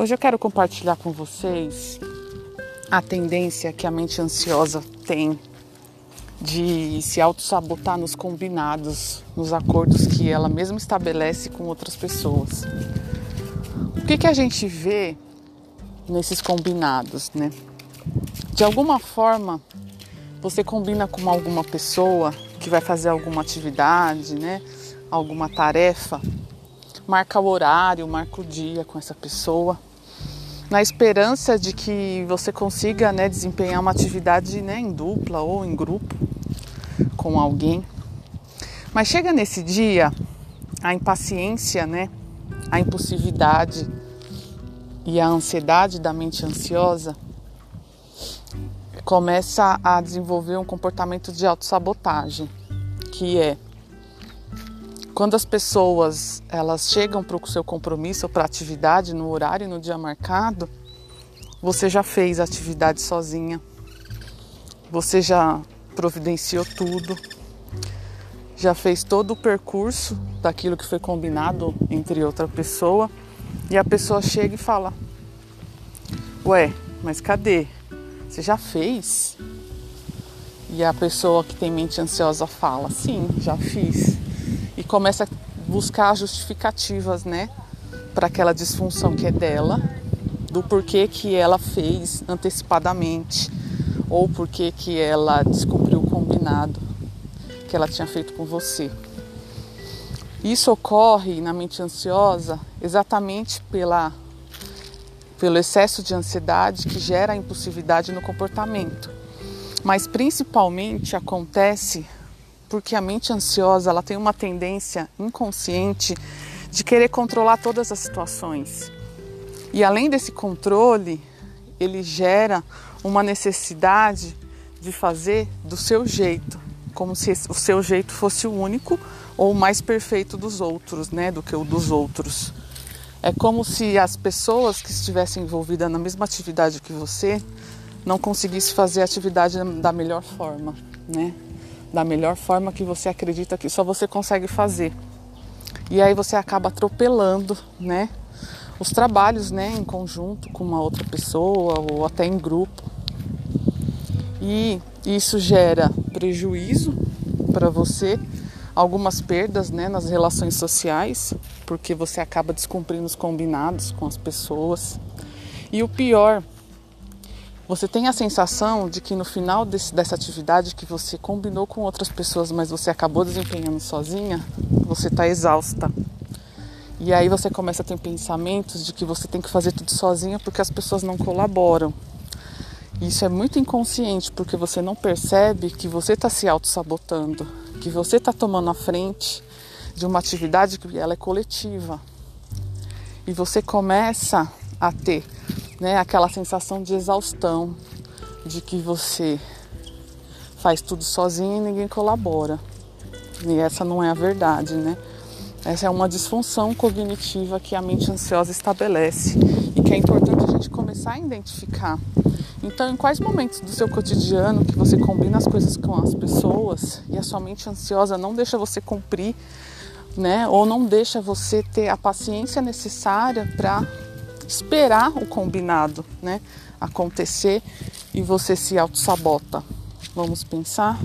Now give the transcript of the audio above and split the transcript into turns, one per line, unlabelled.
Hoje eu quero compartilhar com vocês a tendência que a mente ansiosa tem de se auto-sabotar nos combinados, nos acordos que ela mesma estabelece com outras pessoas. O que, que a gente vê nesses combinados, né? De alguma forma, você combina com alguma pessoa que vai fazer alguma atividade, né? Alguma tarefa, marca o horário, marca o dia com essa pessoa na esperança de que você consiga né, desempenhar uma atividade né, em dupla ou em grupo com alguém. Mas chega nesse dia, a impaciência, né, a impulsividade e a ansiedade da mente ansiosa começa a desenvolver um comportamento de autossabotagem, que é quando as pessoas elas chegam para o seu compromisso ou para a atividade no horário no dia marcado, você já fez a atividade sozinha, você já providenciou tudo, já fez todo o percurso daquilo que foi combinado entre outra pessoa e a pessoa chega e fala: Ué, mas cadê? Você já fez? E a pessoa que tem mente ansiosa fala: Sim, já fiz começa a buscar justificativas, né, para aquela disfunção que é dela, do porquê que ela fez antecipadamente ou porquê que ela descobriu o combinado que ela tinha feito com você. Isso ocorre na mente ansiosa exatamente pela pelo excesso de ansiedade que gera impulsividade no comportamento. Mas principalmente acontece porque a mente ansiosa ela tem uma tendência inconsciente de querer controlar todas as situações. E além desse controle, ele gera uma necessidade de fazer do seu jeito, como se o seu jeito fosse o único ou o mais perfeito dos outros, né, do que o dos outros. É como se as pessoas que estivessem envolvidas na mesma atividade que você não conseguissem fazer a atividade da melhor forma, né? Da melhor forma que você acredita que só você consegue fazer. E aí você acaba atropelando, né, os trabalhos, né, em conjunto com uma outra pessoa ou até em grupo. E isso gera prejuízo para você, algumas perdas, né, nas relações sociais, porque você acaba descumprindo os combinados com as pessoas. E o pior você tem a sensação de que no final desse, dessa atividade que você combinou com outras pessoas, mas você acabou desempenhando sozinha, você está exausta. E aí você começa a ter pensamentos de que você tem que fazer tudo sozinha porque as pessoas não colaboram. Isso é muito inconsciente porque você não percebe que você está se auto-sabotando, que você está tomando a frente de uma atividade que ela é coletiva. E você começa a ter né, aquela sensação de exaustão, de que você faz tudo sozinho e ninguém colabora. E essa não é a verdade, né? Essa é uma disfunção cognitiva que a mente ansiosa estabelece e que é importante a gente começar a identificar. Então, em quais momentos do seu cotidiano que você combina as coisas com as pessoas e a sua mente ansiosa não deixa você cumprir, né? Ou não deixa você ter a paciência necessária para esperar o combinado né, acontecer e você se auto-sabota. Vamos pensar?